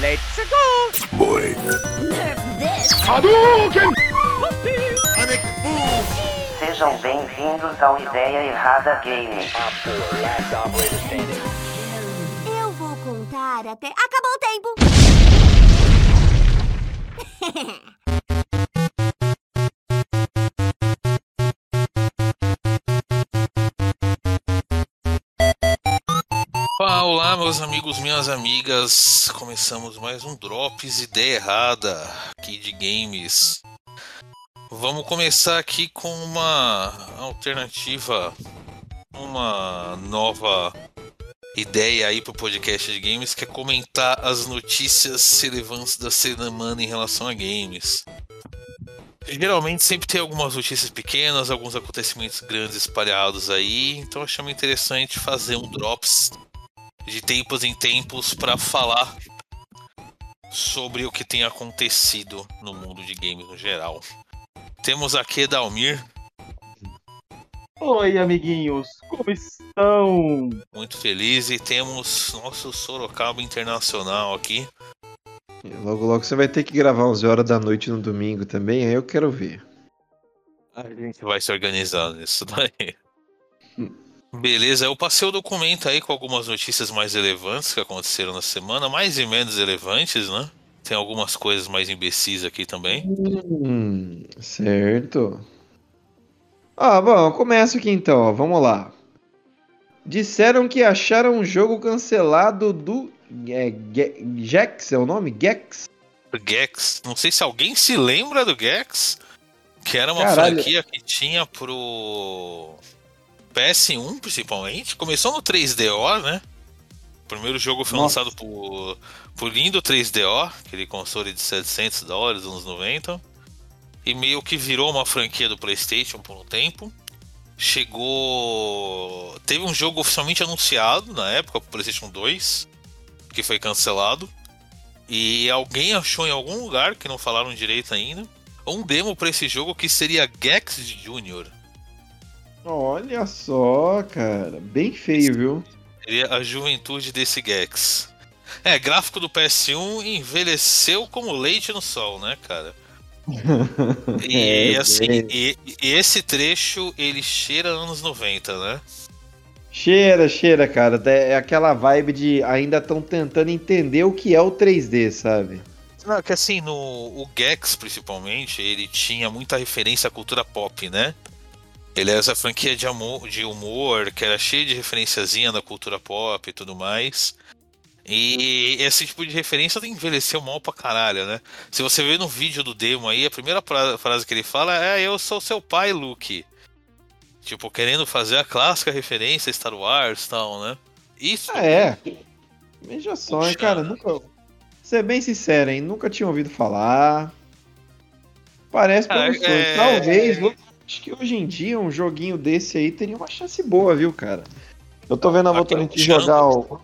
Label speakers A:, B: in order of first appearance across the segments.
A: Let's go!
B: Boy.
C: Nerf this!
B: Hadouken!
D: Sejam bem-vindos ao Ideia Errada Game.
C: Eu vou contar até. Acabou o tempo!
E: meus amigos, minhas amigas. Começamos mais um Drops Ideia Errada aqui de games. Vamos começar aqui com uma alternativa, uma nova ideia aí pro podcast de games, que é comentar as notícias relevantes da semana em relação a games. Geralmente sempre tem algumas notícias pequenas, alguns acontecimentos grandes espalhados aí, então achamos interessante fazer um Drops de tempos em tempos para falar sobre o que tem acontecido no mundo de games no geral. Temos aqui Dalmir,
F: Oi, amiguinhos, como estão?
E: muito feliz, e temos nosso Sorocaba Internacional aqui.
G: Logo, logo você vai ter que gravar 11 horas da noite no domingo também, aí eu quero ver.
E: A gente vai se organizar nisso daí. Beleza, eu passei o documento aí com algumas notícias mais relevantes que aconteceram na semana, mais e menos relevantes, né? Tem algumas coisas mais imbecis aqui também.
G: Hum, certo. Ah, bom, começo aqui então, vamos lá. Disseram que acharam um jogo cancelado do é, Ge- Gex, é o nome? Gex?
E: Gex, não sei se alguém se lembra do Gex, que era uma
G: Caralho.
E: franquia que tinha pro PS1 principalmente. Começou no 3DO, né? O primeiro jogo foi
F: Nossa.
E: lançado por, por lindo 3DO, aquele console de 700 dólares, anos 90. E meio que virou uma franquia do PlayStation por um tempo. Chegou. Teve um jogo oficialmente anunciado na época pro PlayStation 2, que foi cancelado. E alguém achou em algum lugar, que não falaram direito ainda, um demo pra esse jogo que seria Gex Jr.
G: Olha só, cara, bem feio, viu?
E: Seria a juventude desse Gex. É, gráfico do PS1 envelheceu como leite no sol, né, cara? E
G: É,
E: assim,
G: bem.
E: e, e esse trecho ele cheira anos 90, né?
G: Cheira, cheira, cara. É aquela vibe de ainda estão tentando entender o que é o 3D, sabe?
E: Não, que assim, no o Gex principalmente, ele tinha muita referência à cultura pop, né? Ele era essa franquia de, amor, de humor que era cheia de referenciazinha da cultura pop e tudo mais. E esse tipo de referência envelheceu mal pra caralho, né? Se você ver no vídeo do demo aí, a primeira fra- frase que ele fala é Eu sou seu pai, Luke. Tipo, querendo fazer a clássica referência Star Wars e tal, né? Isso.
G: Ah, é. Veja só, hein, cara, nunca. Ser bem sincero, hein? Nunca tinha ouvido falar. Parece promissor.
E: é-
G: Talvez, eu acho que hoje em dia um joguinho desse aí teria uma chance boa, viu, cara? Eu tô vendo a
E: Aqui
G: vontade de
E: um
G: jogar o,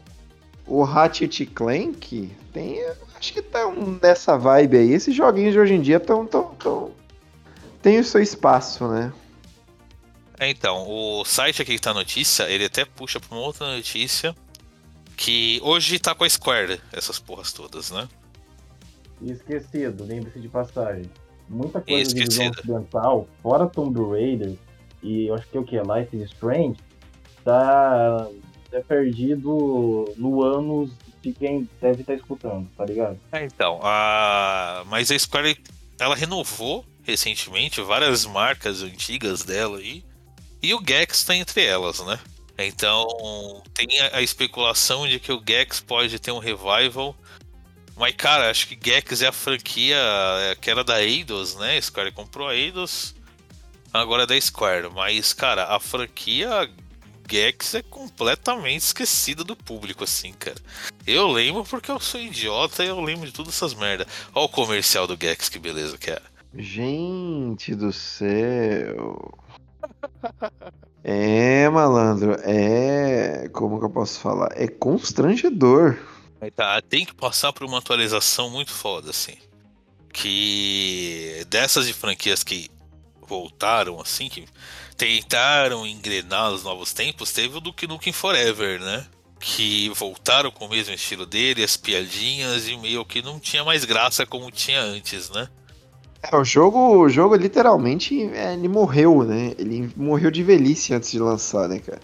G: o Ratchet Clank. Tem, acho que tá um nessa vibe aí. Esses joguinhos de hoje em dia tão, tão, tão... Tem o seu espaço, né?
E: É, então, o site aqui que tá a notícia, ele até puxa pra uma outra notícia que hoje tá com a Square, essas porras todas, né?
F: E esquecido, lembre-se de passagem. Muita coisa de visão ocidental, fora Tomb Raider e eu acho que é o que? Life is Strange, tá é perdido no anos de quem deve estar escutando, tá ligado?
E: É, então, a... mas a Square, ela renovou recentemente várias marcas antigas dela aí, e o Gex tá entre elas, né? Então, tem a, a especulação de que o Gex pode ter um revival, mas, cara, acho que Gex é a franquia é, que era da Eidos, né? Square comprou a Eidos, agora é da Square, mas, cara, a franquia Gex é completamente esquecida do público, assim, cara. Eu lembro porque eu sou idiota e eu lembro de todas essas merda. Olha o comercial do Gex, que beleza que é.
G: Gente do céu. É, malandro, é. Como que eu posso falar? É constrangedor.
E: Tá, tem que passar por uma atualização muito foda, assim. Que dessas de franquias que voltaram, assim, que tentaram engrenar os novos tempos, teve o Duke Nukem Forever, né? que voltaram com o mesmo estilo dele, as piadinhas e meio que não tinha mais graça como tinha antes, né?
G: É, o jogo, o jogo literalmente, é, ele morreu, né? Ele morreu de velhice antes de lançar, né, cara?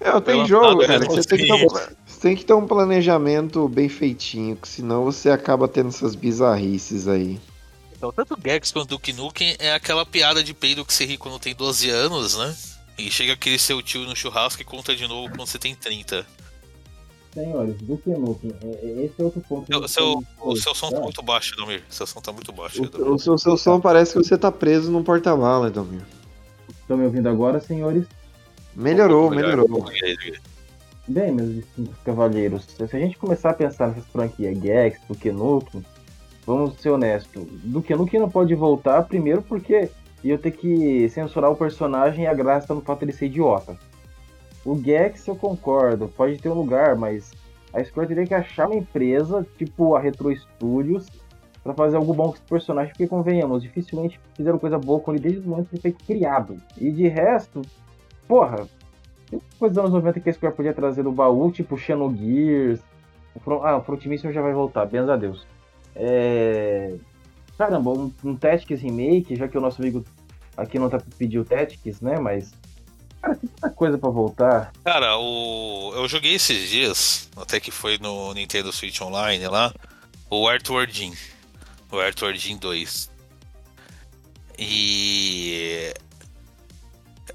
G: É, tem
E: Foi
G: jogo, cara,
E: né,
G: que você tem que, um, você tem que ter um planejamento bem feitinho, que senão você acaba tendo essas bizarrices aí.
E: Então, tanto o Gex quanto o Duke Nukem é aquela piada de peido que você ri quando tem 12 anos, né? E chega aquele seu tio no churrasco e conta de novo quando você tem 30.
F: Senhores, do que Nukem, é- é- esse é outro ponto.
E: O
F: eu
E: seu, o seu som tá muito baixo, Domir. Seu som tá muito baixo.
G: O, o seu, seu som parece que você tá preso num porta-mala, Domir.
F: Estão me ouvindo agora, senhores?
G: Melhorou,
E: Melhor.
G: melhorou.
F: Bem, meus distintos cavalheiros, se a gente começar a pensar nessas franquias Gex, Duke Nukem, vamos ser honestos, Duke Nukem não pode voltar, primeiro porque ia ter que censurar o personagem e a graça no fato dele ser idiota. O Gex eu concordo, pode ter um lugar, mas a Square teria que achar uma empresa, tipo a Retro Studios, pra fazer algo bom com esse personagem, porque convenhamos, dificilmente fizeram coisa boa com ele desde o momento que ele foi criado. E de resto, porra, tem coisas dos anos 90 que a Square podia trazer do baú, tipo Xenogears. O ah, o Front Mission já vai voltar, benza a Deus. É... Caramba, um, um Tactics Remake, já que o nosso amigo aqui não tá o Tactics, né? Mas. Cara, tem tanta coisa pra voltar.
E: Cara, o... eu joguei esses dias, até que foi no Nintendo Switch Online lá, o Arthur Jim. O Arthur Jim 2. E.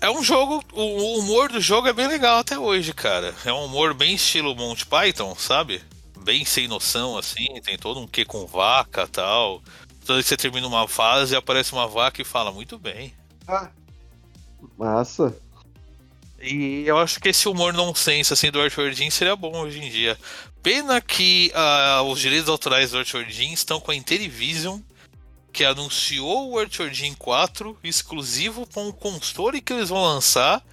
E: É um jogo. O humor do jogo é bem legal até hoje, cara. É um humor bem estilo Monty Python, sabe? Bem sem noção, assim. Tem todo um quê com vaca e tal. Toda vez que você termina uma fase, aparece uma vaca e fala, muito bem.
G: Massa.
E: E eu acho que esse humor nonsense assim, do Arthur Jean seria bom hoje em dia. Pena que ah, os direitos autorais do Arthur Jean estão com a Intellivision, que anunciou o Arthur Jean 4 exclusivo com o console que eles vão lançar,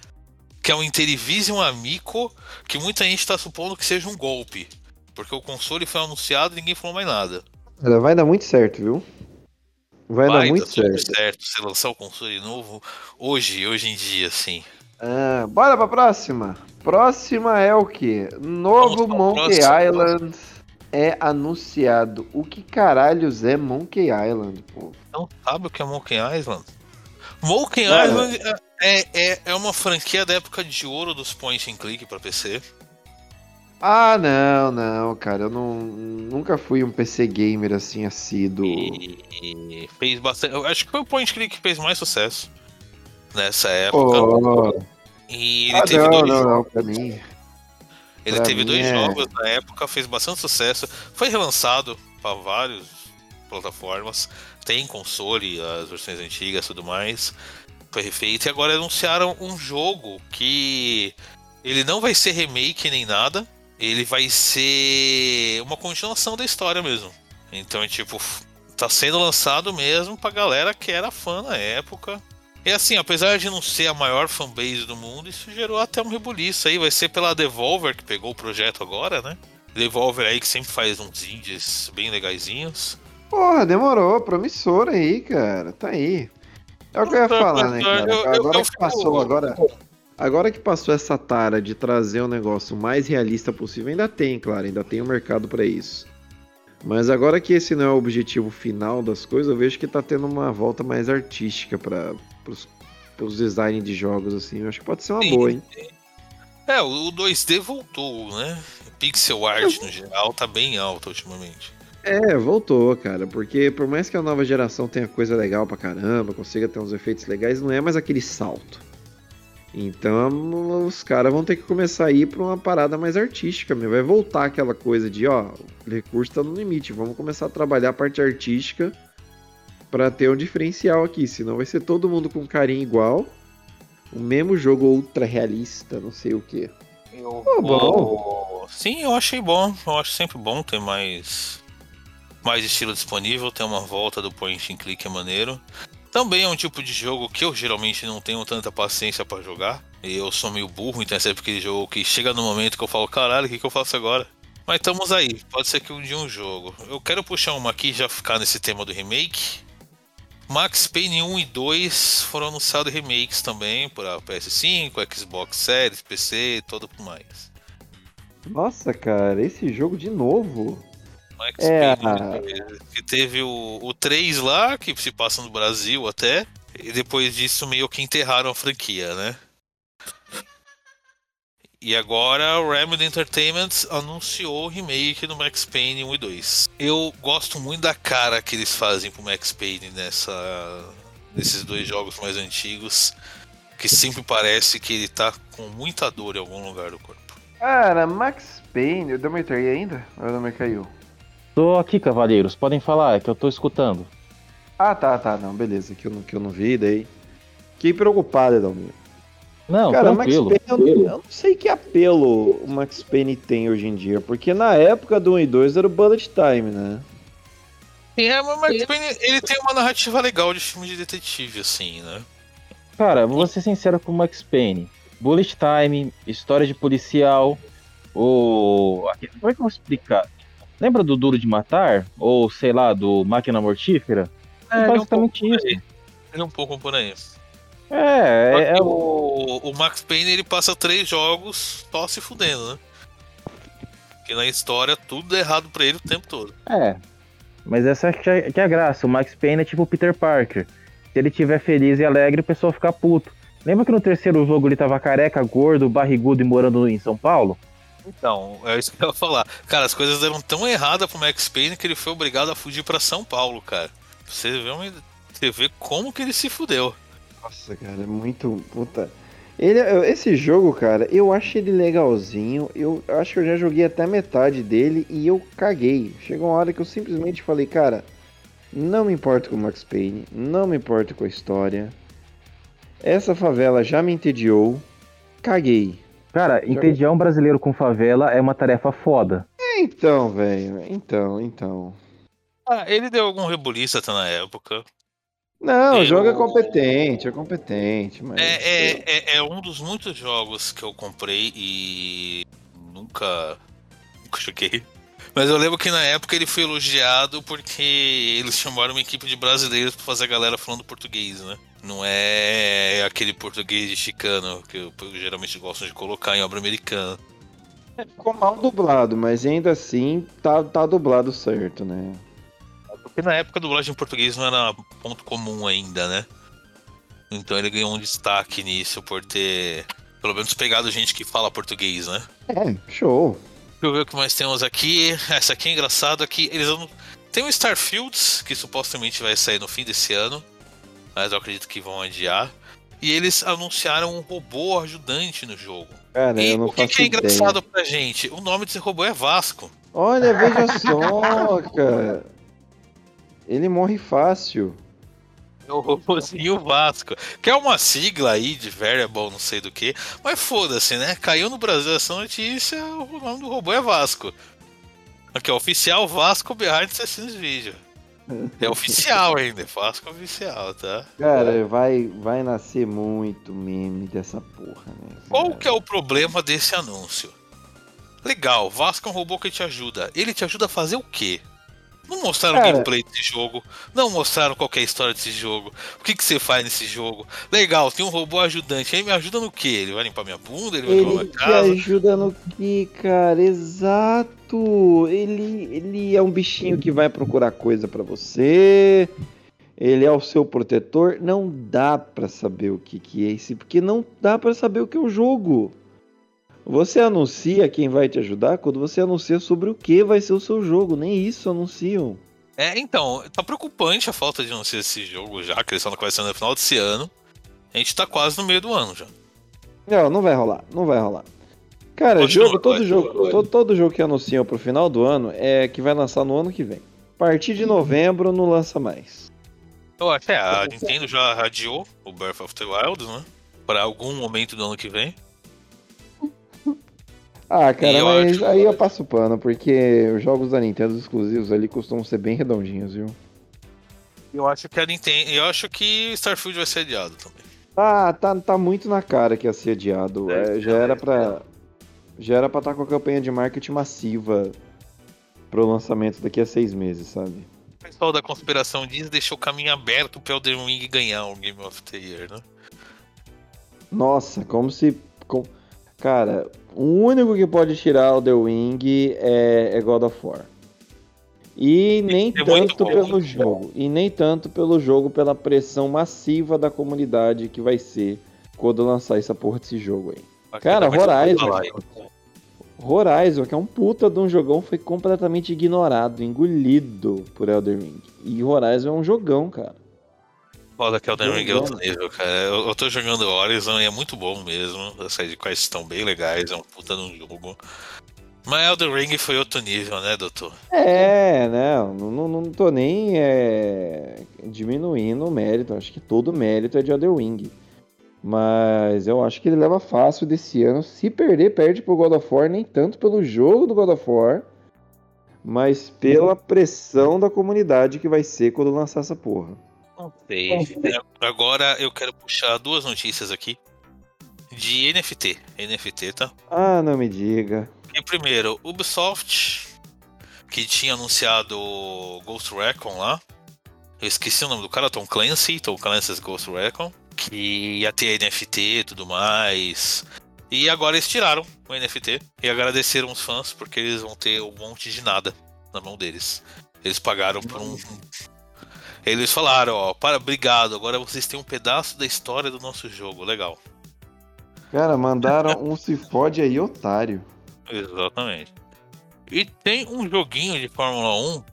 E: que é o Intellivision Amico, que muita gente está supondo que seja um golpe. Porque o console foi anunciado e ninguém falou mais nada.
G: Ela vai dar muito certo, viu? Vai, dar muito certo.
E: certo se lançar o console novo hoje, hoje em dia, assim.
G: Ah, bora pra próxima. Próxima é o que? Novo
E: próxima.
G: Island é anunciado. O que caralhos é Monkey Island, pô?
E: Não sabe o que é Monkey Island? Monkey
G: Cara.
E: Island é, é, é uma franquia da época de ouro dos point and click pra PC.
G: Ah, não, não, cara. Eu não, nunca fui um PC gamer assim assíduo.
E: E, e fez bastante. Eu acho que foi o point click que fez mais sucesso nessa época.
G: Pô,
E: E ele
G: ah,
E: teve
G: não,
E: dois,
G: não, não, pra mim.
E: Ele
G: pra
E: teve dois
G: é-
E: jogos na época, fez bastante sucesso. Foi relançado para várias plataformas. Tem console, as versões antigas e tudo mais. Foi refeito. E agora anunciaram um jogo que ele não vai ser remake nem nada. Ele vai ser uma continuação da história mesmo. Então, é tipo, tá sendo lançado mesmo pra galera que era fã na época. E assim, apesar de não ser a maior fanbase do mundo, isso gerou até um rebuliço aí. Vai ser pela Devolver, que pegou o projeto agora, né? Devolver aí que sempre faz uns indies bem legaisinhos.
G: Porra, demorou. Promissor aí, cara. Tá aí. É o que eu ia falar, né, cara? Agora que passou, agora. Agora que passou essa tara de trazer o negócio mais realista possível, ainda tem, claro, ainda tem um mercado pra isso. Mas agora que esse não é o objetivo final das coisas, eu vejo que tá tendo uma volta mais artística para os design de jogos, assim. Eu acho que pode ser uma
E: Sim.
G: boa, hein?
E: É, o 2D voltou, né? Pixel art no geral tá bem alta ultimamente.
G: É, voltou, cara, porque por mais que a nova geração tenha coisa legal pra caramba, consiga ter uns efeitos legais, não é mais aquele salto. Então os caras vão ter que começar a ir pra uma parada mais artística, meu. vai voltar aquela coisa de, ó, o recurso tá no limite, vamos começar a trabalhar a parte artística pra ter um diferencial aqui, senão vai ser todo mundo com carinho igual, o mesmo jogo ultra realista, não sei o que.
E: Eu
G: Pô, bom.
E: vou- Sim, eu achei bom. Eu acho sempre bom ter mais mais estilo disponível, ter uma volta do point and click é maneiro. Também é um tipo de jogo que eu geralmente não tenho tanta paciência pra jogar. E eu sou meio burro, então é sempre aquele jogo que chega no momento que eu falo, caralho, o que, que eu faço agora? Mas estamos aí, pode ser que um dia um jogo. Eu quero puxar uma aqui e já ficar nesse tema do remake. Max Payne 1 e 2 foram anunciados remakes também para PS5, Xbox Series, PC e tudo mais.
G: Nossa, cara, esse jogo de novo.
E: Max
G: É,
E: Payne, que teve o, o 3 lá, que se passa no Brasil até, e depois disso meio que enterraram a franquia, né? E agora o Remedy Entertainment anunciou o remake do Max Payne 1 e 2. Eu gosto muito da cara que eles fazem pro Max Payne nessa, nesses dois jogos mais antigos, que sempre parece que ele tá com muita dor em algum lugar do corpo.
G: Cara, Max Payne, eu demorei aí ainda? Ou não me caiu?
F: Tô aqui, cavaleiros. Podem falar, é que eu tô escutando.
G: Ah, tá, tá, não, beleza, que eu não, que eu não vi, daí. Fiquei preocupado, Edalmir.
F: Não,
G: Cara, Max
F: tranquilo.
G: Payne, eu, eu não sei que apelo o Max Payne tem hoje em dia, porque na época do 1 e 2 era o Bullet Time, né?
E: É, mas o Max Payne ele tem uma narrativa legal de filme de detetive, assim, né?
F: Cara, vou ser sincero com o Max Payne. Bullet Time, história de policial, ou. Como é que eu vou explicar? Lembra do Duro de Matar? Ou, sei lá, do Máquina Mortífera? É,
E: ele é um
F: basicamente isso.
E: Ele é um pouco por aí.
F: É, é, é o.
E: o, Max Payne ele passa três jogos só se fudendo, né? Porque na história tudo é errado pra ele o tempo todo.
F: É. Mas essa que é, que é a graça. O Max Payne é tipo o Peter Parker. Se ele tiver feliz e alegre, o pessoal fica puto. Lembra que no terceiro jogo ele tava careca, gordo, barrigudo e morando em São Paulo?
E: Então, é isso que eu ia falar. Cara, as coisas deram tão errada pro Max Payne que ele foi obrigado a fugir pra São Paulo, cara. Você vê, uma... Você vê como que ele se fudeu.
G: Nossa, cara, é muito. Puta. Ele, esse jogo, cara, eu acho ele legalzinho. Eu acho que eu já joguei até metade dele e eu caguei. Chegou uma hora que eu simplesmente falei, cara, não me importo com o Max Payne, não me importo com a história. Essa favela já me entediou. Caguei.
F: Cara, entediar um brasileiro com favela é uma tarefa foda.
G: Então, velho, então, então.
E: Ah, ele deu algum rebuliço até na época.
G: Não, o jogo é competente, é competente, mas.
E: É, é, é, é um dos muitos jogos que eu comprei e nunca, nunca joguei. Mas eu lembro que na época ele foi elogiado porque eles chamaram uma equipe de brasileiros pra fazer a galera falando português, né? Não é aquele português de chicano que eu, eu geralmente gostam de colocar em obra americana.
G: Ficou mal dublado, mas ainda assim tá, tá dublado certo, né?
E: Porque na época a dublagem em português não era ponto comum ainda, né? Então ele ganhou um destaque nisso por ter, pelo menos, pegado gente que fala português, né?
G: É, show.
E: Deixa eu ver o que mais temos aqui. Essa aqui é engraçada que eles vão... Tem o Starfields, que supostamente vai sair no fim desse ano, mas eu acredito que vão adiar. E eles anunciaram um robô ajudante no jogo.
G: Cara,
E: e
G: eu não
E: o que, que é
G: ideia.
E: engraçado pra gente? O nome desse robô é Vasco.
G: Olha, veja só, cara. Ele morre fácil.
E: É o robôzinho Vasco. Que é uma sigla aí de variable, não sei do que. Mas foda-se, né? Caiu no Brasil essa notícia, o nome do robô é Vasco. Aqui, ó, oficial Vasco Behind Assassin's Video. É oficial ainda, é Vasco oficial, tá?
G: Cara, vai, vai nascer muito meme dessa porra, né?
E: Qual que é o problema desse anúncio? Legal, Vasco é um robô que te ajuda. Ele te ajuda a fazer o quê? Não mostraram
G: Cara-
E: gameplay desse jogo, não mostraram qual que é a história desse jogo, o que, que você faz nesse jogo. Legal, tem um robô ajudante, aí me ajuda no quê? Ele vai limpar minha bunda, ele vai limpar
G: Ele
E: minha casa.
G: ajuda no que, cara? Exato! Ele, ele é um bichinho que vai procurar coisa pra você. Ele é o seu protetor. Não dá pra saber o que, que é esse, porque não dá pra saber o que é o jogo. Você anuncia quem vai te ajudar quando você anuncia sobre o que vai ser o seu jogo. Nem isso anunciam.
E: É, então, tá preocupante a falta de anunciar esse jogo já, que eles vai ser no final desse ano. A gente tá quase no meio do ano já.
G: Não, não vai rolar, não vai rolar. Cara,
E: Continua,
G: jogo, todo
E: vai,
G: jogo,
E: vai.
G: todo, todo jogo que anunciam pro final do ano é que vai lançar no ano que vem. A partir de novembro não lança mais.
E: Eu acho que é, a Nintendo já adiou o Breath of the Wild, né? Pra algum momento do ano que vem.
G: Ah, cara, mas aí eu passo pano, porque os jogos da Nintendo exclusivos ali costumam ser bem redondinhos, viu?
E: Eu acho que a Nintendo. Eu acho que Starfield vai ser adiado também.
G: Ah, tá, tá muito na cara que ia ser adiado.
E: É,
G: É, já era pra. Já era pra estar com a campanha de marketing massiva pro lançamento daqui a seis meses, sabe?
E: O pessoal da conspiração diz deixou o caminho aberto pro Elden Ring ganhar o Game of the Year, né?
G: Nossa, como se. com- Cara, o único que pode tirar o The Wing é, é God of War. E nem
E: É
G: tanto
E: bom.
G: pelo jogo. E nem tanto pelo jogo, pela pressão massiva da comunidade que vai ser quando lançar essa porra desse jogo aí. Cara,
E: Vai ter
G: Horizon.
E: like.
G: Horizon, que é um puta de um jogão, foi completamente ignorado, engolido por Elden Ring. E Horizon é um jogão, cara.
E: Foda que Elden Ring é outro nível, cara. Eu, eu tô jogando Horizon e é muito bom mesmo. As sidequests estão bem legais, é um puta de um jogo. Mas Elden Ring foi outro nível, né, doutor?
G: É, né? Não, não, tô nem é, diminuindo o mérito. Acho que todo o mérito é de Elden Ring. Mas eu acho que ele leva fácil desse ano. Se perder, perde pro God of War, nem tanto pelo jogo do God of War, mas pela pressão da comunidade que vai ser quando lançar essa porra.
E: Não sei. Agora eu quero puxar duas notícias aqui. De NFT. NFT, tá?
G: Ah, não me diga.
E: E primeiro, Ubisoft, que tinha anunciado o Ghost Recon lá. Eu esqueci o nome do cara, Tom Clancy, Tom Clancy's Ghost Recon. Que ia ter NFT e tudo mais. E agora eles tiraram o NFT e agradeceram os fãs porque eles vão ter um monte de nada na mão deles. Eles pagaram por um. Eles falaram, ó, para, obrigado, agora vocês têm um pedaço da história do nosso jogo, legal.
G: Cara, mandaram um se fode aí, otário.
E: Exatamente. E tem um joguinho de Fórmula 1,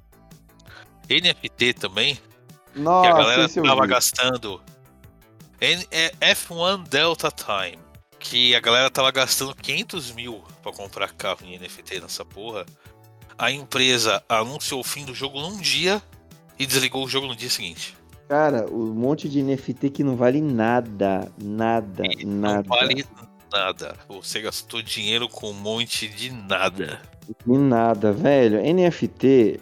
E: NFT também, que a
G: Nossa,
E: galera tava gastando. É F1 Delta Time. Que a galera tava gastando 500 mil pra comprar carro em NFT nessa porra. A empresa anunciou o fim do jogo num dia e desligou o jogo no dia seguinte.
G: Cara, um monte de NFT que não vale nada, nada,
E: E
G: nada.
E: Não vale nada. Você gastou dinheiro com um monte de nada.
G: De nada, velho. NFT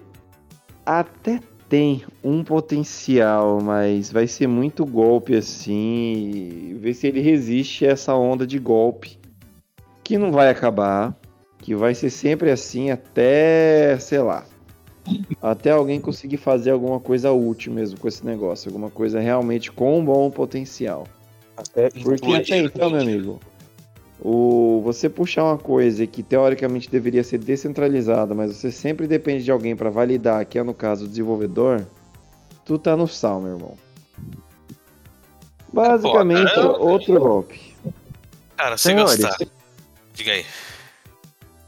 G: até tem um potencial, mas vai ser muito golpe assim. Ver se ele resiste a essa onda de golpe. Que não vai acabar. Que vai ser sempre assim até, sei lá. Até alguém conseguir fazer alguma coisa útil mesmo com esse negócio. Alguma coisa realmente com um bom potencial. Porque até então, meu amigo, o, você puxar uma coisa que teoricamente deveria ser descentralizada, mas você sempre depende de alguém para validar, que é no caso o desenvolvedor, tu tá no sal, meu irmão. Basicamente,
E: Pô, cara,
G: outro golpe.
E: Cara, você
F: Senhores,
E: gastar. Diga aí.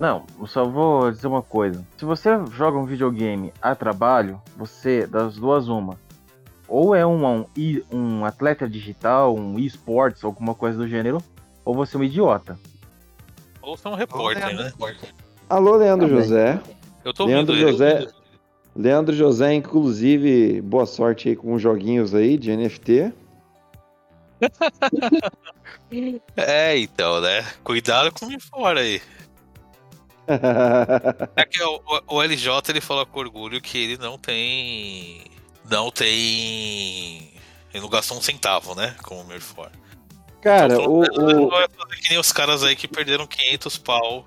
F: Não, eu só vou dizer uma coisa. Se você joga um videogame a trabalho, você, das duas, uma. Ou é um, um, e- um atleta digital, um esportes, alguma coisa do gênero, ou você é um idiota.
E: Ou você é um repórter, né?
G: Alô, Leandro
F: Tá bem.
G: José.
E: Eu tô ouvindo
G: Leandro
E: ele.
G: José. Leandro José, inclusive, boa sorte aí com os joguinhos aí de NFT.
E: É, então, né? Cuidado com o fora aí. É que o, o- LJ ele fala com orgulho que ele não tem. Não tem. Ele não gastou um centavo, né? Com o Mirfor.
G: Cara,
E: Então,
G: o,
E: ele
G: o,
E: vai fazer que nem os caras aí que perderam 500 pau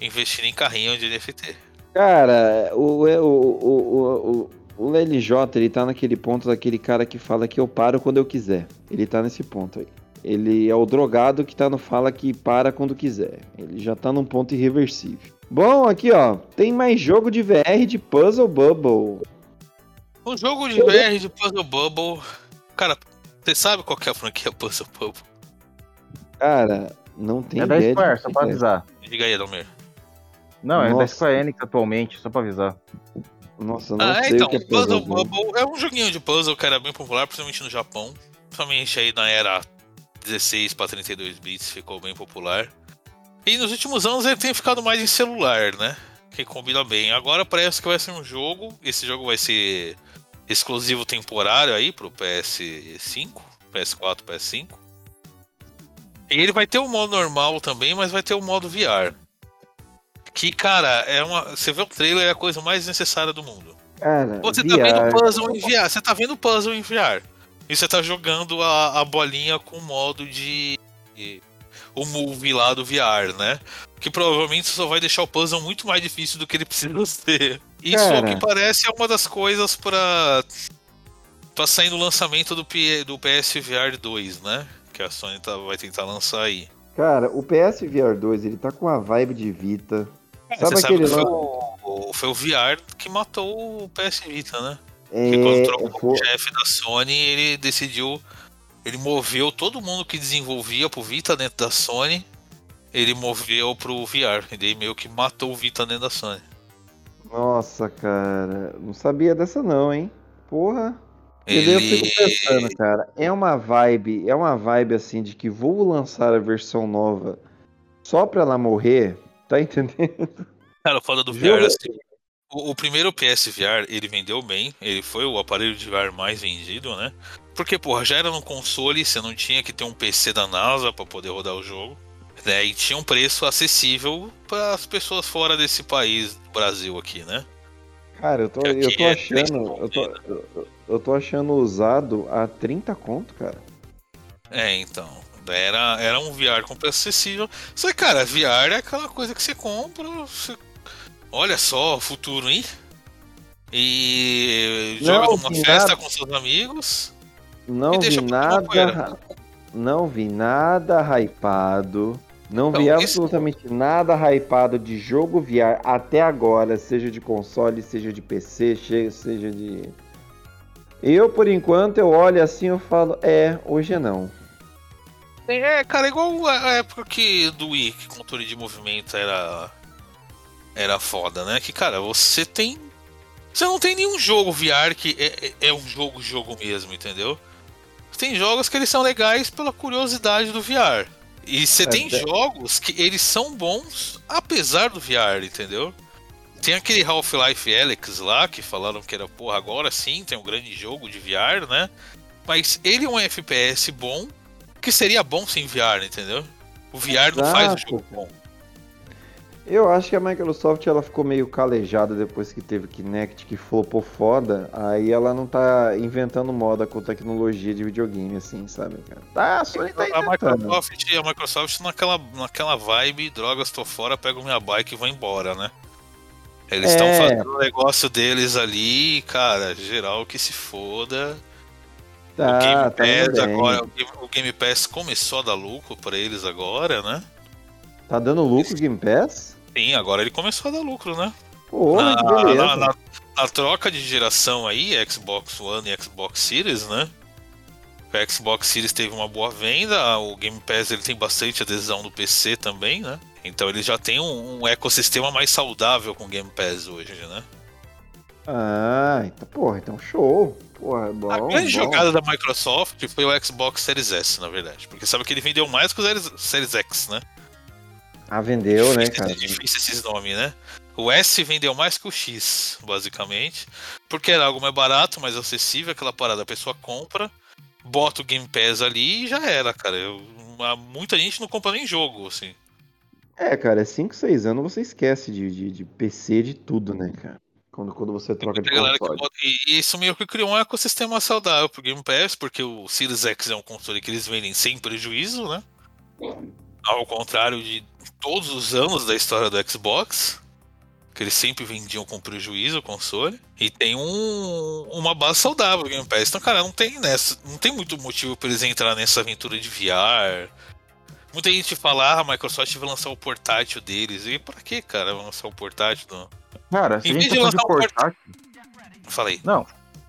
E: investindo em carrinho de NFT.
G: Cara, o, o, o, o, o LJ, ele tá naquele ponto daquele cara que fala que eu paro quando eu quiser. Ele tá nesse ponto aí. Ele é o drogado que tá no fala que para quando quiser. Ele já tá num ponto irreversível. Bom, aqui ó, tem mais jogo de VR de Puzzle Bubble.
E: Um jogo de VR de Puzzle Bubble. Cara, você sabe qual que é a franquia Puzzle Bubble?
G: Cara, não tem
F: é da
G: ideia de
F: Square, só pra
G: é.
F: avisar.
E: Diga aí, Dalmir.
F: Não, é da
G: Nossa.
F: Square Enix atualmente, só pra avisar.
G: Nossa, não
E: Ah,
G: sei
E: então,
G: o que é
E: Puzzle
G: Puzzle Bubble.
E: Bubble é um joguinho de puzzle que era bem popular, principalmente no Japão. Principalmente aí na era 16 para 32 bits ficou bem popular. E nos últimos anos ele tem ficado mais em celular, né? Que combina bem. Agora parece que vai ser um jogo. Esse jogo vai ser exclusivo temporário aí pro PS5, PS4, PS5. E ele vai ter o modo normal também, mas vai ter o modo VR. Que, cara, é uma. Você vê o trailer, é a coisa mais necessária do mundo.
G: Cara,
E: Você tá vendo
G: VR.
E: puzzle em VR, você tá vendo puzzle em VR. E você tá jogando a, a bolinha com o modo de. o move lá do VR, né? Que provavelmente só vai deixar o puzzle muito mais difícil do que ele precisa ser. Isso, ao
G: Cara.
E: que parece, é uma das coisas pra. pra sair no lançamento do, P- do PSVR 2, né? Que a Sony tá- vai tentar lançar aí.
G: Cara, o PS VR 2, ele tá com uma vibe de Vita. Sabe
E: Você sabe
G: aquele
E: que foi o, foi o VR que matou o PS Vita, né?
G: É,
E: Porque quando trocou o chefe da Sony, ele decidiu. Ele moveu todo mundo que desenvolvia pro Vita dentro da Sony. Ele moveu pro VR. E daí meio que matou o Vita dentro da Sony.
G: Nossa, cara. Não sabia dessa não, hein? Porra. E daí eu
E: Ele.
G: fico pensando, cara, é uma vibe, é uma vibe assim de que vou lançar a versão nova só pra ela morrer, tá entendendo?
E: Cara, foda do VR
G: Jogo-
E: assim. O, o primeiro PS VR, ele vendeu bem. Ele foi o aparelho de VR mais vendido, né? Porque, porra, já era no console, você não tinha que ter um PC da NASA pra poder rodar o jogo. Né? E tinha um preço acessível para as pessoas fora desse país, do Brasil aqui, né?
G: Cara, eu tô,
E: Aqui
G: eu tô
E: é
G: achando, eu tô, eu, eu tô achando usado a 30 conto, cara.
E: É, então. Era, era um VR com preço acessível. Só que, cara, VR é aquela coisa que você compra. Você... Olha só o futuro, hein? E joga
G: Não,
E: numa festa
G: nada.
E: com seus amigos.
G: Não vi nada, não vi nada hypado. Não
E: Então,
G: vi
E: isso-
G: absolutamente nada hypado de jogo VR até agora, seja de console, seja de PC, seja de. Eu, por enquanto, eu olho assim e eu falo, é, hoje é não.
E: É, cara, igual a a época que do Wii, que controle de movimento era. Era foda, né? Que, cara, você tem. Você não tem nenhum jogo VR que é, é- é um jogo, jogo mesmo, entendeu? Tem jogos que eles são legais pela curiosidade do VR. E você
G: É,
E: tem
G: é.
E: jogos que eles são bons apesar do VR, entendeu? Tem aquele Half-Life Alyx lá, que falaram que era, porra, agora sim tem um grande jogo de VR, né? Mas ele é um FPS bom, que seria bom sem VR, entendeu? O VR não faz o
G: Exato,
E: jogo bom.
G: Eu acho que a Microsoft ela ficou meio calejada depois que teve Kinect, que flopou foda. Aí ela não tá inventando moda com tecnologia de videogame, assim, sabe, cara? Tá, a Sony tá
E: A
G: inventando.
E: Microsoft, a Microsoft naquela, naquela vibe, drogas, tô fora, pego minha bike e vou embora, né? Eles estão
G: É.
E: fazendo o negócio deles ali, cara, geral que se foda. o
G: Tá,
E: Game
G: tá
E: Pass agora, o Game, o Game Pass começou a dar lucro pra eles agora, né?
G: Tá dando lucro o Game Pass?
E: Sim, agora ele começou a dar lucro, né?
G: Porra, que
E: na, na- na- na troca de geração aí, Xbox One e Xbox Series, né? O Xbox Series teve uma boa venda, o Game Pass ele tem bastante adesão no PC também, né? Então ele já tem um, um ecossistema mais saudável com o Game Pass hoje, né?
G: Ah, então, porra, então show. Porra, bom.
E: a grande
G: bom.
E: jogada da Microsoft foi o Xbox Series S, na verdade. Porque sabe que ele vendeu mais que o Series X, né?
G: Ah, vendeu, né, cara?
E: É difícil esses nomes, né? O S vendeu mais que o X, basicamente. Porque era algo mais barato, mais acessível, aquela parada. A pessoa compra, bota o Game Pass ali e já era, cara. Eu- uma- muita gente não compra nem jogo, assim.
G: É, cara, é 5, 6 anos você esquece de, de, de PC de tudo, né, cara? Quando, quando você troca de console.
E: bota- e isso meio que criou um ecossistema saudável pro Game Pass, porque o Series X é um console que eles vendem sem prejuízo, né? Ao contrário de todos os anos da história do Xbox, que eles sempre vendiam com prejuízo o console. E tem um, uma base saudável o Game Pass. Então, cara, não tem nessa, não tem muito motivo para eles entrar nessa aventura de VR. Muita gente fala, ah, a Microsoft vai lançar o portátil deles. E pra que, cara, vai lançar o portátil? Não.
F: Cara, se
E: Em
F: a gente
E: de lançar um port-
F: portátil.
E: Falei.
F: Não,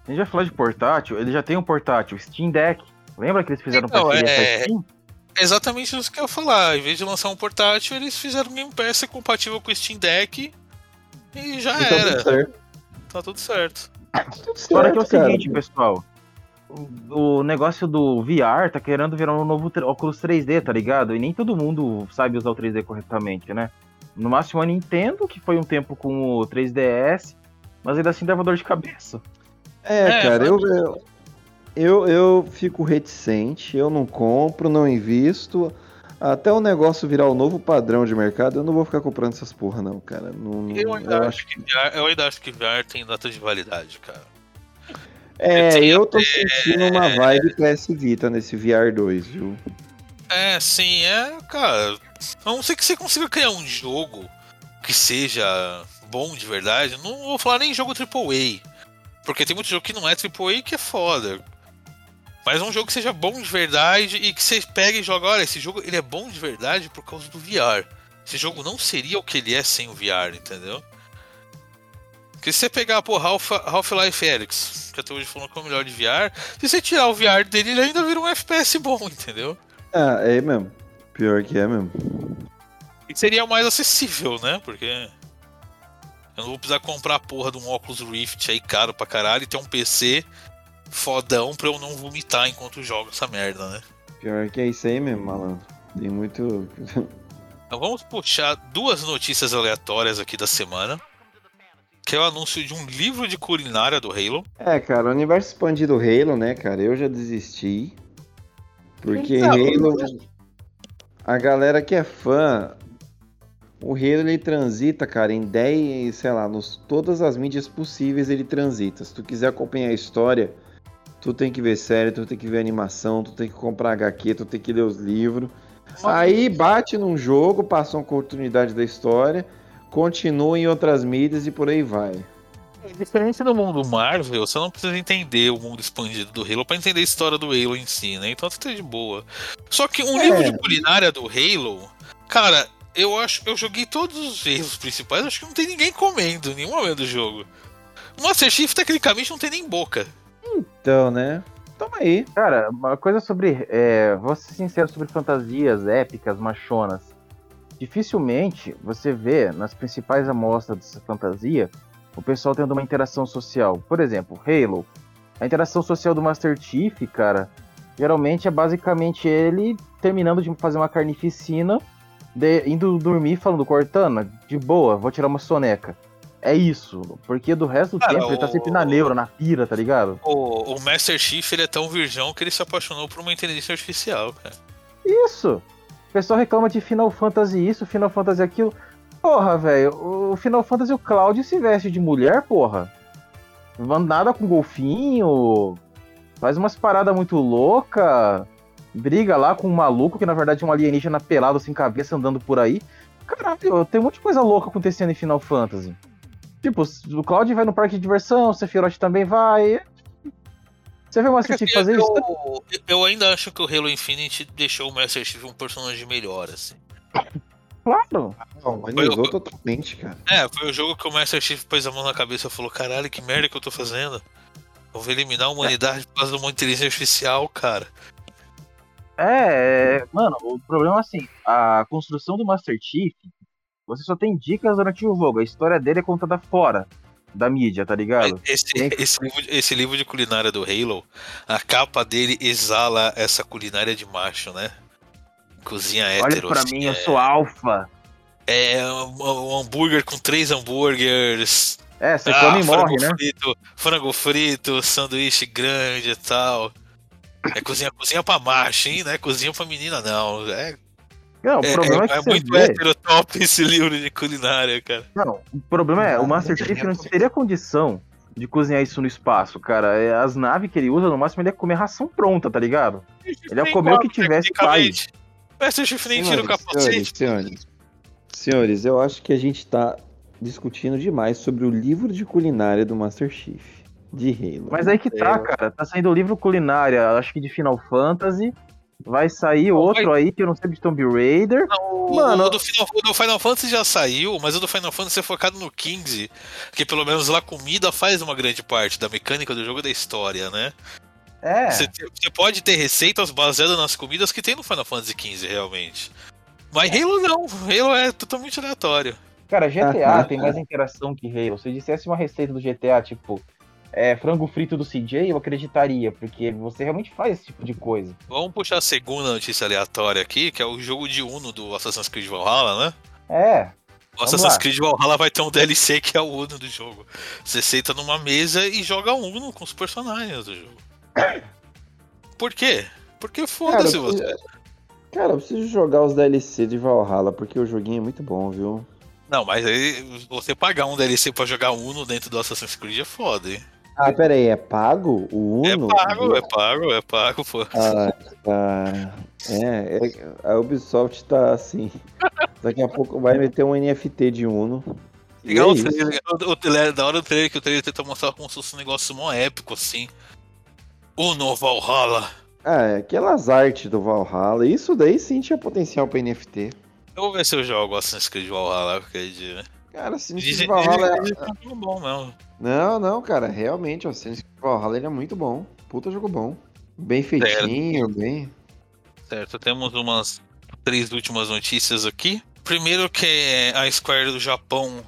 F: a gente vai falar de portátil, ele já tem um portátil, Steam Deck. Lembra que eles fizeram
E: Então,
F: parceria com a
E: é-
F: Steam?
E: Exatamente isso que eu ia falar. Em vez de lançar um portátil, eles fizeram um Game Pass compatível com o Steam Deck e já
G: Então,
E: era.
G: tudo certo.
E: Tá tudo certo.
F: Agora que é o
G: cara.
F: seguinte, pessoal. O, o negócio do VR tá querendo virar um novo óculos 3D, tá ligado? E nem todo mundo sabe usar o 3D corretamente, né? No máximo a Nintendo, que foi um tempo com o 3DS, mas ainda assim dava dor de cabeça.
G: É,
E: É,
G: cara, eu, eu, eu, eu fico reticente, eu não compro, não invisto. Até o negócio virar o novo padrão de mercado, eu não vou ficar comprando essas porra, não, cara. Não, não-
E: Eu ainda,
G: eu
E: acho
G: acho
E: que VR, eu ainda acho que VR tem data de validade, cara.
G: É,
E: tenho
G: eu tô sentindo uma vibe PS Vita nesse VR 2, viu?
E: É, sim, é, cara. A não ser que você consiga criar um jogo que seja bom de verdade. Não vou falar nem jogo AAA. Porque tem muito jogo que não é AAA que é foda. Mas um jogo que seja bom de verdade e que você pega e joga, olha, esse jogo ele é bom de verdade por causa do VR. Esse jogo não seria o que ele é sem o VR, entendeu? Porque se você pegar, pô, Half- Half-Life Alyx, que até hoje falou que é o melhor de VR, se você tirar o VR dele, ele ainda vira um FPS bom, entendeu?
G: Ah, é mesmo. Pior que é mesmo.
E: E seria o mais acessível, né? Porque eu não vou precisar comprar a porra de um Oculus Rift aí caro pra caralho e ter um PC fodão pra eu não vomitar enquanto jogo essa merda, né?
G: Pior que é isso aí mesmo, malandro. Tem muito.
E: Então vamos puxar duas notícias aleatórias aqui da semana. Que é o anúncio de um livro de culinária do Halo.
G: É, cara, o universo expandido Halo, né, cara? Eu já desisti. Porque
F: Então,
G: Halo. A galera que é fã. O Halo ele transita, cara, em 10, sei lá, nos, todas as mídias possíveis ele transita. Se tu quiser acompanhar a história, tu tem que ver série, tu tem que ver animação, tu tem que comprar HQ, tu tem que ler os livros. Aí bate num jogo, passa uma oportunidade da história, continua em outras mídias e por aí vai.
E: Diferente do mundo Marvel, você não precisa entender o mundo expandido do Halo pra entender a história do Halo em si, né? Então tá de boa. Só que um
G: É.
E: livro de culinária do Halo, cara, eu acho. Eu joguei todos os Halos principais, acho que não tem ninguém comendo em nenhum momento do jogo. O Master Chief, tecnicamente, não tem nem boca.
G: Então, né? Toma aí.
F: Cara, uma coisa sobre. É, vou ser sincero sobre fantasias épicas, machonas. Dificilmente você vê nas principais amostras dessa fantasia o pessoal tendo uma interação social. Por exemplo, Halo. A interação social do Master Chief, cara, geralmente é basicamente ele terminando de fazer uma carnificina, de- indo dormir falando, Cortana, de boa, vou tirar uma soneca. É isso, porque do resto do
E: Cara,
F: tempo ele tá
E: o-
F: sempre na neura, na pira, tá ligado?
E: O, o Master Chief, ele é tão virgão que ele se apaixonou por uma inteligência artificial, cara.
F: Isso! O pessoal reclama de Final Fantasy isso, Final Fantasy aquilo. Porra, velho, o Final Fantasy o Cloud se veste de mulher, porra. Nada com golfinho. Faz umas paradas muito louca. Briga lá com um maluco que na verdade é um alienígena pelado sem cabeça andando por aí. Caralho, tem um monte de coisa louca acontecendo em Final Fantasy. Tipo, o Cloud vai no parque de diversão, o Sephiroth também vai. Você vê o Master Chief fazer isso?
E: eu, eu ainda acho que o Halo Infinite deixou o Master Chief um personagem melhor, assim.
F: Claro.
G: Não, humanizou totalmente, cara.
E: É, foi o jogo que o Master Chief pôs a mão na cabeça e falou: caralho, que merda que eu tô fazendo. Eu vou eliminar a humanidade por causa de uma inteligência artificial, cara.
F: É, é, mano, o problema é assim, a construção do Master Chief, você só tem dicas durante o jogo, a história dele é contada fora da mídia, tá ligado?
E: Esse, esse, livro, esse livro de culinária do Halo, a capa dele exala essa culinária de macho, né? Cozinha
F: Olha
E: hétero.
F: pra
E: assim,
F: mim, eu
E: é-
F: sou alfa.
E: É um, um hambúrguer com três hambúrgueres.
F: É, você
E: ah,
F: come e morre,
E: frango
F: né?
E: Frito, frango frito, sanduíche grande e tal. É cozinha, cozinha pra macho, hein? Não é cozinha pra menina, não. É,
F: Não, o
E: é,
F: problema é,
E: é-
F: que
E: é muito
F: vê...
E: heterotop esse livro de culinária, cara.
F: Não, o problema é, o Master Chief não teria condição de cozinhar isso no espaço, cara. É, As naves que ele usa, no máximo, ele ia comer ração pronta, tá ligado? Ele ia comer o que tivesse
E: tecnicamente. Master Chief nem tira o
G: Senhores,
E: capacete.
G: senhores, senhores. Senhores, eu acho que a gente tá discutindo demais sobre o livro de culinária do Master Chief. De Halo.
F: Mas aí que tá, cara. Tá saindo o livro culinária, acho que de Final Fantasy. Vai sair outro aí que eu não sei de Tomb Raider.
E: Não, o-
F: Mano-
E: o, do Final, o do Final Fantasy já saiu, mas o do Final Fantasy é focado no 15. Que pelo menos lá a comida faz uma grande parte da mecânica do jogo e da história, né?
F: É.
E: Você, você pode ter receitas baseadas nas comidas que tem no Final Fantasy XV, realmente. Mas Halo não, Halo é totalmente aleatório.
F: Cara, GTA
G: Ah,
F: tem mais interação que Halo. Se eu dissesse uma receita do GTA, tipo, é, frango frito do CJ, eu acreditaria, porque você realmente faz esse tipo de coisa.
E: Vamos puxar a segunda notícia aleatória aqui, que é o jogo de Uno do Assassin's Creed Valhalla, né?
F: É.
E: O Assassin's
F: lá.
E: Creed Valhalla vai ter um DLC que é o Uno do jogo. Você senta numa mesa e joga Uno com os personagens do jogo. Por quê? Porque foda-se você.
G: Cara, eu preciso jogar os DLC de Valhalla, porque o joguinho é muito bom, viu?
E: Não, mas aí você pagar um DLC pra jogar Uno dentro do Assassin's Creed é foda, hein?
G: Ah, pera aí, é pago o
E: É
G: Uno?
E: pago, é pago, é pago, pô.
G: Ah, tá. É, é, a Ubisoft tá assim. Daqui a pouco vai meter um NFT de Uno.
E: Legal
G: é
E: o trailer, o, trailer- da hora do trailer que o trailer tenta mostrar como se fosse um negócio mó épico, assim. O no Valhalla.
G: É, aquelas artes do Valhalla, isso daí sim tinha potencial pra NFT.
E: Eu vou ver se eu jogo Assassin's Creed Valhalla aquele dia. né?
G: Cara, Assassin's Creed Valhalla é...
E: é muito bom mesmo.
G: Não, não, cara, realmente, o Assassin's Creed Valhalla ele é muito bom. Puta jogo bom. Bem feitinho, bem...
E: Certo, temos umas três últimas notícias aqui. Primeiro que a Square do Japão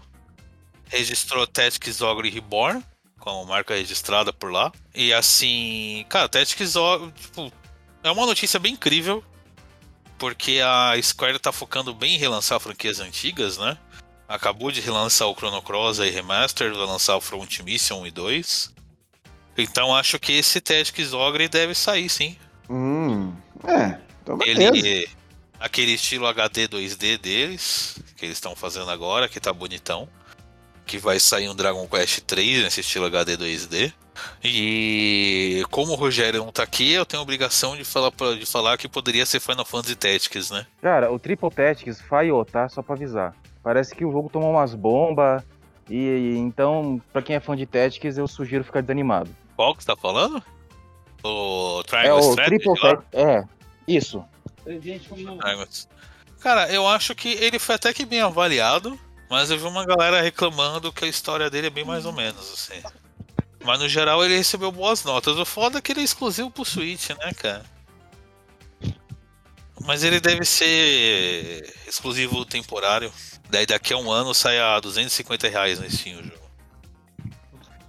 E: registrou Tactics Ogre Reborn, com a marca registrada por lá. E assim, cara, Tactics Ogre, tipo, é uma notícia bem incrível, porque a Square tá focando bem em relançar franquias antigas, né? Acabou de relançar o Chrono Cross aí Remastered, vai lançar o Front Mission 1 e 2. Então acho que esse Tactics Ogre deve sair, sim.
G: Hum, é, então.
E: Ele, aquele estilo HD 2D deles, que eles estão fazendo agora, que tá bonitão. Que vai sair um Dragon Quest 3 nesse estilo HD 2D. E como o Rogério não tá aqui, eu tenho a obrigação de falar, pra- de falar que poderia ser Final Fantasy Tactics, né?
F: Cara, o Triple Tactics falhou, tá? Só pra avisar. Parece que o jogo tomou umas bombas. E, e então, pra quem é fã de Tactics, eu sugiro ficar desanimado.
E: Qual que você tá falando? O
F: É
E: Triangle
F: o
E: Strategy
F: Triple
E: lá?
F: É, isso.
E: Cara, eu acho que ele foi até que bem avaliado, mas eu vi uma galera reclamando que a história dele é bem mais ou menos, assim. Mas no geral ele recebeu boas notas. O foda é que ele é exclusivo pro Switch, né, cara? Mas ele deve ser exclusivo temporário. Daí daqui a um ano sai a 250 reais no Steam o jogo.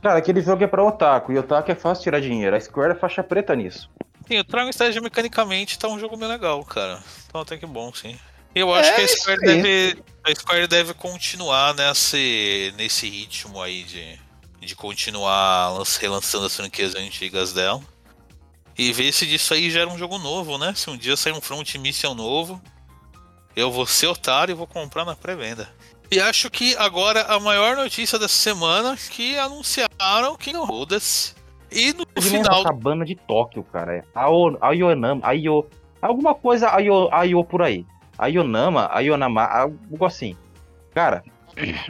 F: Cara, aquele jogo é pra Otaku. E Otaku é fácil tirar dinheiro. A Square é faixa preta nisso.
E: Sim, o Triangle Strategy mecanicamente tá um jogo bem legal, cara. Então até que bom, sim. Eu acho
G: É
E: que a Square, deve, a Square deve continuar nesse, nesse ritmo aí de, de continuar lan- relançando as franquias antigas dela. E ver se disso aí gera um jogo novo, né? Se um dia sair um Front Mission novo, eu vou ser otário e vou comprar na pré-venda. E acho que agora a maior notícia dessa semana que anunciaram que não rodas. E no
F: De
E: final
F: cabana de Tóquio, cara. É Ao- Aionama, Aio... Alguma coisa Aio, Aio por aí. Aionama, Aionama, algo assim. Cara,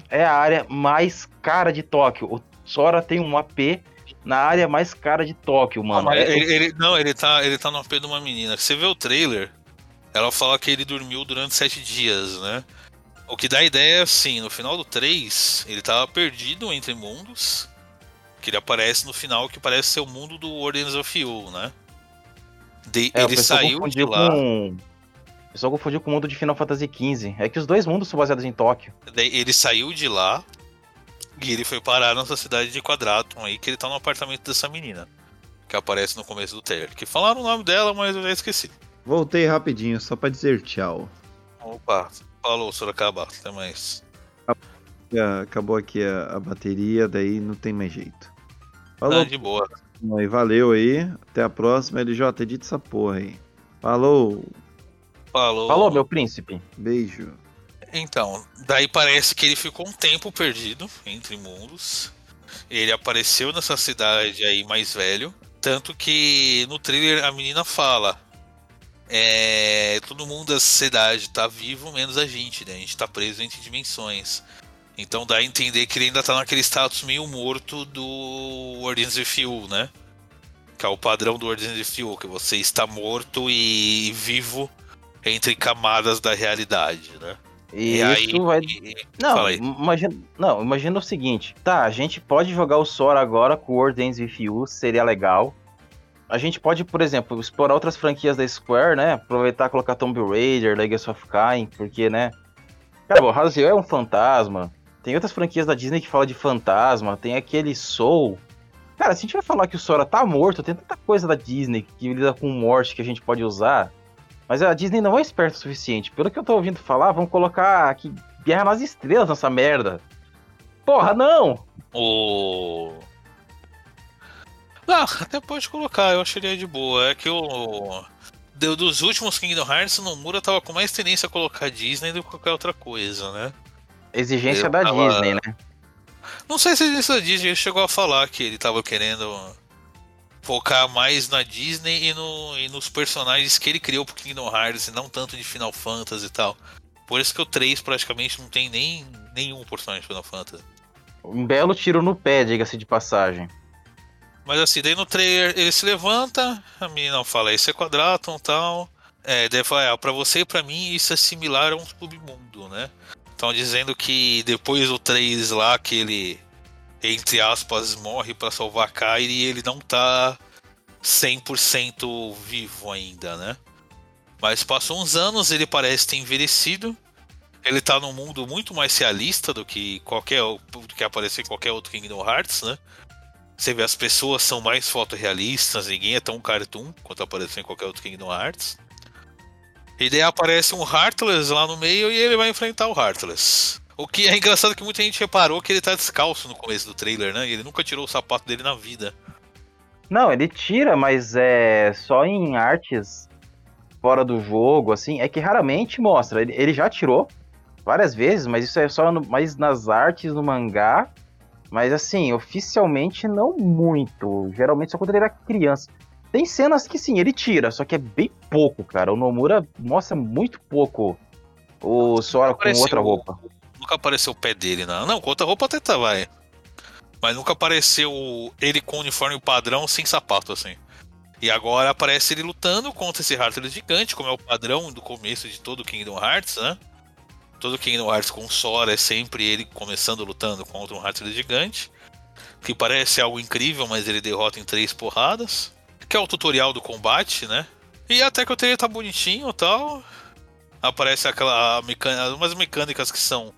F: é a área mais cara de Tóquio. O Sora tem um AP na área mais cara de Tóquio, mano.
E: Não,
F: É-
E: ele, ele- não, ele tá, ele tá no AP de uma menina. Você vê o trailer, ela fala que ele dormiu durante sete dias, né? O que dá a ideia é assim, no final do 3, ele tava perdido entre mundos. Que ele aparece no final que parece ser o mundo do Ordens of You, né? De-
F: É,
E: ele saiu de lá.
F: com. O pessoal confundiu com o mundo de Final Fantasy XV. É que os dois mundos são baseados em Tóquio.
E: Ele saiu de lá e ele foi parar nessa cidade de Quadratum aí, que ele tá no apartamento dessa menina. Que aparece no começo do trailer. Que falaram o nome dela, mas eu já esqueci.
G: Voltei rapidinho, só pra dizer tchau.
E: Opa, falou, Sorocaba. Até mais.
G: Já Acabou aqui a, a bateria, daí não tem mais jeito. Falou,
E: Ah, de boa.
G: aí, valeu aí. Até a próxima, LJ, edita essa porra aí. Falou,
E: Falou.
F: Falou, meu príncipe.
G: beijo.
E: Então, daí parece que ele ficou um tempo perdido entre mundos. Ele apareceu nessa cidade aí mais velho. Tanto que no trailer a menina fala: é, todo mundo da cidade tá vivo, menos a gente, né? A gente tá preso entre dimensões. Então dá a entender que ele ainda tá naquele status meio morto do Ordens of You, né? Que é o padrão do Ordens of You, que você está morto e vivo entre camadas da realidade, né?
F: E,
E: E aí,
F: isso vai.
E: e-
F: Não, imagina, não, imagina o seguinte. Tá, a gente pode jogar o Sora agora com o Ends With You, seria legal. A gente pode, por exemplo, explorar outras franquias da Square, né? Aproveitar e colocar Tomb Raider, Legacy of Kain, porque, né? Cara, o Raziel é um fantasma. Tem outras franquias da Disney que falam de fantasma. Tem aquele Soul. Cara, se a gente vai falar que o Sora tá morto, tem tanta coisa da Disney que lida com morte que a gente pode usar. Mas a Disney não é esperta o suficiente. Pelo que eu tô ouvindo falar, vamos colocar aqui Guerra nas Estrelas nessa merda. Porra, não!
E: O. Ah, até pode colocar, eu acharia de boa. É que o. do- Dos últimos Kingdom Hearts, no Mura tava com mais tendência a colocar Disney do que qualquer outra coisa, né?
F: Exigência
E: Eu
F: da
E: tava-
F: Disney, né?
E: Não sei se isso da Disney ele chegou a falar que ele tava querendo focar mais na Disney e, no, e nos personagens que ele criou pro Kingdom Hearts e não tanto de Final Fantasy e tal. Por isso que o 3 praticamente não tem nem nenhum personagem de Final Fantasy.
F: Um belo tiro no pé, diga-se de passagem.
E: Mas assim, daí no trailer ele se levanta, a menina fala, isso é quadratum e tal. É, daí fala, é, pra você e pra mim isso é similar a um submundo, né? Estão dizendo que depois do 3 lá, que ele, entre aspas, morre pra salvar a Kairi e ele não tá 100% vivo ainda, né? Mas passou uns anos, ele parece ter envelhecido. Ele tá num mundo muito mais realista do que qualquer do que aparecer em qualquer outro Kingdom Hearts, né? Você vê as pessoas são mais fotorrealistas, ninguém é tão cartoon quanto apareceu em qualquer outro Kingdom Hearts. E daí aparece um Heartless lá no meio e ele vai enfrentar o Heartless. O que é engraçado que muita gente reparou que ele tá descalço no começo do trailer, né? Ele nunca tirou o sapato dele na vida.
F: Não, ele tira, mas é só em artes fora do jogo, assim. É que raramente mostra. Ele, já tirou várias vezes, mas isso é só no, mais nas artes, no mangá. Mas assim, oficialmente não muito. Geralmente só quando ele era criança. Tem cenas que sim, ele tira, só que é bem pouco, cara. O Nomura mostra muito pouco o Sora com outra roupa.
E: Nunca apareceu o pé dele, não. Não, com outra roupa até tá, vai. Mas nunca apareceu ele com uniforme padrão sem sapato, assim. E agora aparece ele lutando contra esse Heartless gigante, como é o padrão do começo de todo Kingdom Hearts, né? Todo Kingdom Hearts com Sora é sempre ele começando lutando contra um Heartless gigante. Que parece algo incrível, mas ele derrota em três porradas. Que é o tutorial do combate, né? E até que o trailer tá bonitinho e tal. Aparece aquela mecânica, umas mecânicas que são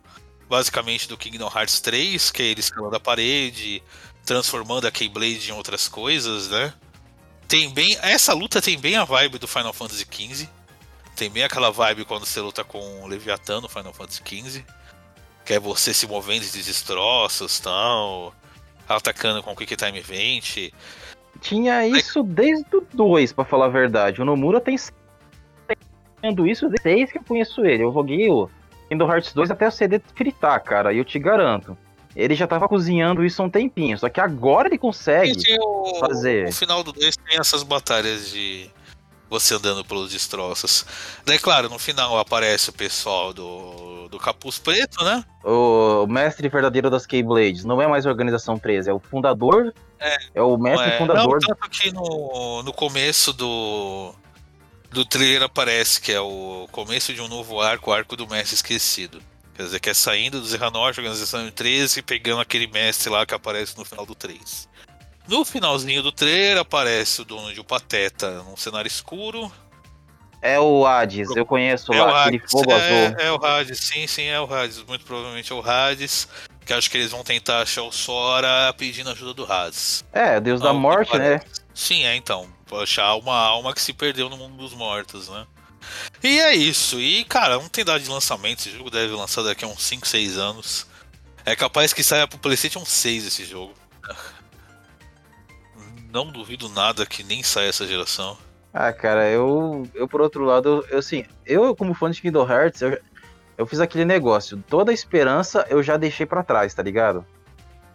E: basicamente do Kingdom Hearts 3, que é ele escalando a parede, transformando a Keyblade em outras coisas, né? Tem bem. Essa luta tem bem a vibe do Final Fantasy XV. Tem bem aquela vibe quando você luta com o Leviathan no Final Fantasy XV. Que é você se movendo de destroços tal. Atacando com o Quick Time Event.
F: Tinha isso desde o 2, pra falar a verdade. O Nomura tem tendo isso desde que eu conheço ele. Eu joguei o Kingdom Hearts 2 até o CD fritar, cara, e eu te garanto. Ele já tava cozinhando isso há um tempinho, só que agora ele consegue.
E: O,
F: fazer.
E: o final do 2 tem essas batalhas de você andando pelos destroços. Daí, claro, no final aparece o pessoal do, do Capuz Preto, né?
F: O mestre verdadeiro das Keyblades não é mais a Organização 13, é o fundador.
E: É.
F: o mestre
E: É,
F: fundador.
E: Não, tanto que no, no começo do, do trailer aparece que é o começo de um novo arco, o arco do mestre esquecido. Quer dizer, que é saindo do Zerranoche, organização 13, e pegando aquele mestre lá que aparece no final do 3. No finalzinho do trailer aparece o dono de um pateta num cenário escuro.
F: É o Hades, eu conheço
E: É o
F: lá, aquele
E: Hades,
F: fogo azul.
E: é, é o Hades, sim, sim, é o Hades. Muito provavelmente é o Hades. Que acho que eles vão tentar achar o Sora pedindo ajuda do Hades.
F: É, Deus da
E: Ao que
F: morte, né?
E: Sim, é então. Achar uma alma que se perdeu no mundo dos mortos, né? E é isso. E, cara, não tem data de lançamento. Esse jogo deve lançar daqui a uns 5, 6 anos. É capaz que saia pro PlayStation 6 esse jogo. Não duvido nada que nem saia essa geração.
F: Ah, cara, eu, eu por outro lado, eu, assim, eu como fã de Kingdom Hearts, eu, eu fiz aquele negócio. Toda a esperança eu já deixei pra trás, tá ligado?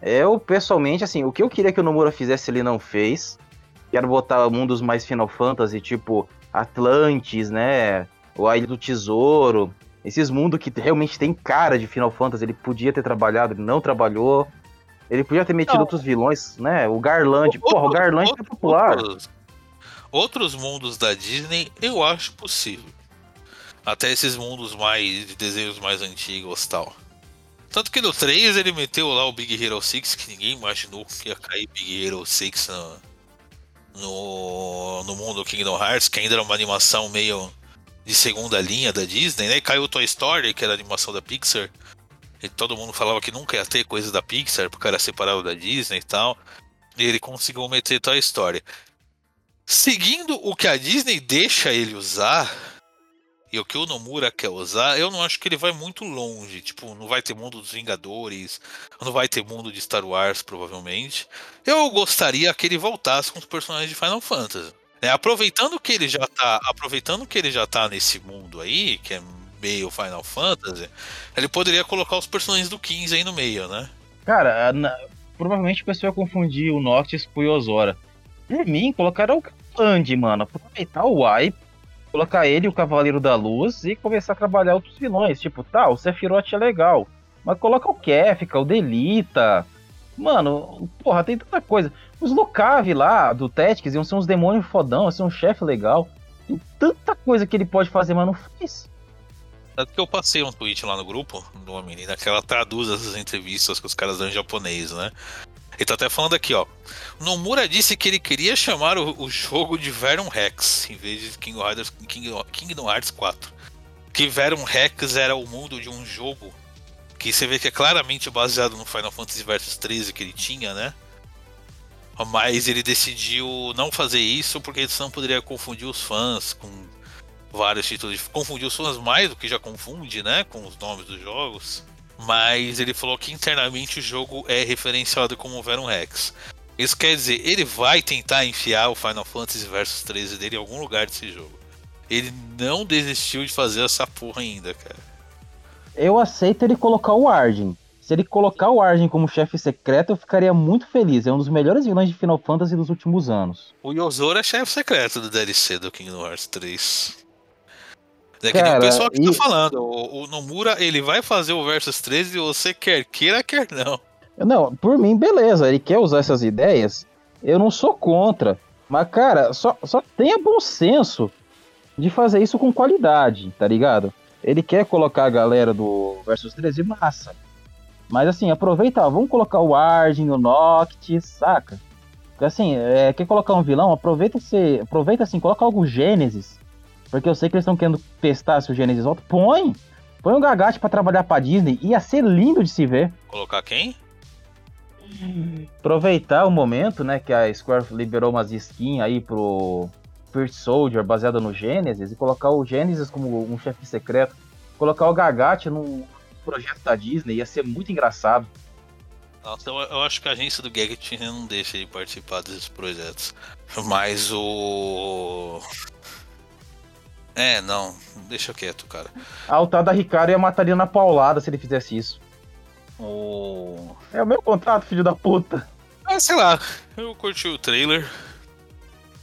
F: Eu, pessoalmente, assim, o que eu queria que o Nomura fizesse, ele não fez. Quero botar mundos mais Final Fantasy, tipo Atlantis, né? O Ilha do Tesouro. Esses mundos que realmente tem cara de Final Fantasy, ele podia ter trabalhado, ele não trabalhou. Ele podia ter metido
E: Não.
F: outros vilões, né? O Garland. Porra, o Garland é popular.
E: Outros, outros mundos da Disney eu acho possível. Até esses mundos mais de desenhos mais antigos tal. Tanto que no 3 ele meteu lá o Big Hero 6, que ninguém imaginou que ia cair Big Hero 6 no, no, no mundo Kingdom Hearts, que ainda era uma animação meio de segunda linha da Disney, né? E caiu o Toy Story, que era a animação da Pixar. E todo mundo falava que nunca ia ter coisa da Pixar, porque era separado da Disney e tal. E ele conseguiu meter Toy Story. Seguindo o que a Disney deixa ele usar, e o que o Nomura quer usar, eu não acho que ele vai muito longe. Tipo, não vai ter mundo dos Vingadores, não vai ter mundo de Star Wars, provavelmente. Eu gostaria que ele voltasse com os personagens de Final Fantasy. É, aproveitando que ele já tá. Aproveitando que ele já tá nesse mundo aí, que é meio Final Fantasy, ele poderia colocar os personagens do 15 aí no meio, né?
F: Cara, na- provavelmente o pessoal ia confundir o Noctis com o Yozora. Por mim, colocaram o Andy, mano. Aproveitar o hype, colocar ele, o Cavaleiro da Luz, e começar a trabalhar outros vilões. Tipo, tá, o Sephiroth é legal. Mas coloca o Kefka, o Delita. Mano, porra, tem tanta coisa. Os Locave lá, do Tactics, iam ser uns demônios fodão, ia ser um chefe legal. Tem tanta coisa que ele pode fazer, mas não faz.
E: Tanto que eu passei um tweet lá no grupo de uma menina que ela traduz essas entrevistas que os caras dão em japonês, né? Ele tá até falando aqui, ó. Nomura disse que ele queria chamar o, o jogo de Verum Rex em vez de Kingdom Hearts, King- Kingdom Hearts 4. Que Verum Rex era o mundo de um jogo que você vê que é claramente baseado no Final Fantasy Versus 13 que ele tinha, né? Mas ele decidiu não fazer isso porque senão poderia confundir os fãs com vários títulos. Confundir os fãs mais do que já confunde, né? Com os nomes dos jogos. Mas ele falou que internamente o jogo é referenciado como Verum Rex. Isso quer dizer, ele vai tentar enfiar o Final Fantasy Versus 13 dele em algum lugar desse jogo. Ele não desistiu de fazer essa porra ainda, cara.
F: Eu aceito ele colocar o Arden. Se ele colocar o Arden como chefe secreto, eu ficaria muito feliz. É um dos melhores vilões de Final Fantasy dos últimos anos.
E: O Yozora é chefe secreto do DLC do Kingdom Hearts 3. É que nem
F: Cara,
E: o pessoal que
F: e-
E: tá falando. O, o Nomura, ele vai fazer o Versus 13 e você quer queira, quer não.
F: Não, por mim, beleza. Ele quer usar essas ideias. Eu não sou contra. Mas, cara, só, só tenha bom senso de fazer isso com qualidade, tá ligado? Ele quer colocar a galera do Versus 13 massa. Mas assim, aproveita, ó, vamos colocar o Arden, o Noct, saca? Porque, Assim, é, quer colocar um vilão, aproveita esse, aproveita assim, coloca algo Gênesis. Porque eu sei que eles estão querendo testar se o Gênesis volta. Põe! Põe um Gagate pra trabalhar pra Disney. Ia ser lindo de se ver.
E: Colocar quem?
F: aproveitar o momento, né, que a Square liberou umas skins aí pro First Soldier baseada no Genesis e colocar o Genesis como um chefe secreto, colocar o Gagat num projeto da Disney ia ser muito engraçado.
E: Nossa, eu, eu acho que a agência do Gadget não deixa ele participar desses projetos. Mas o. É, não, deixa quieto, cara.
F: A altar da Ricardo ia matar ele na paulada se ele fizesse isso.
E: O.
F: É o meu contrato, filho da puta.
E: Ah, sei lá, eu curti o trailer.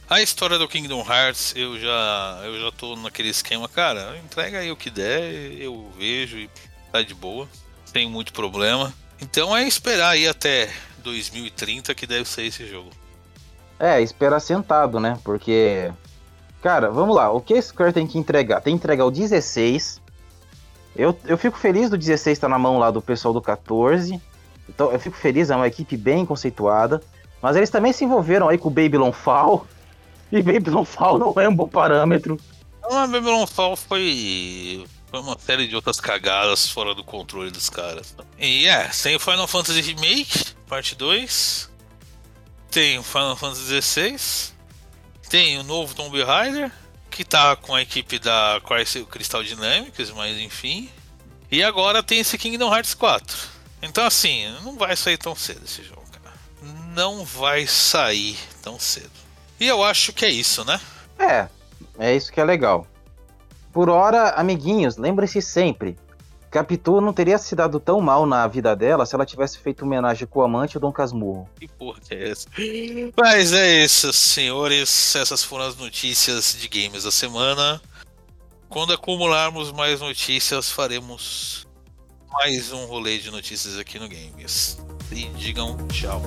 E: A história do Kingdom Hearts, eu já, eu já tô naquele esquema, cara, entrega aí o que der, eu vejo e tá de boa, sem muito problema. Então é esperar aí até 2030 que deve ser esse jogo.
F: É, esperar sentado, né? Porque. Cara, vamos lá. O que a Square tem que entregar? Tem que entregar o 16. Eu, eu fico feliz do 16 estar na mão lá do pessoal do 14. Então eu fico feliz, é uma equipe bem conceituada. Mas eles também se envolveram aí com o Babylon Fall. E Babylon Fall não é um bom parâmetro.
E: A Babylon Fall foi, foi uma série de outras cagadas fora do controle dos caras. E é, tem o Final Fantasy Remake, parte 2. Tem o Final Fantasy XVI. Tem o novo Tomb Raider, que tá com a equipe da Cry- Crystal Dynamics, mas enfim. E agora tem esse Kingdom Hearts 4. Então assim, não vai sair tão cedo esse jogo, cara. Não vai sair tão cedo. E eu acho que é isso, né?
F: É, é isso que é legal. Por hora, amiguinhos, lembre-se sempre. Capitu não teria se dado tão mal na vida dela se ela tivesse feito homenagem com o amante Dom Casmurro.
E: Que porra que é essa? Mas é isso, senhores. Essas foram as notícias de games da semana. Quando acumularmos mais notícias, faremos mais um rolê de notícias aqui no Games. E digam tchau.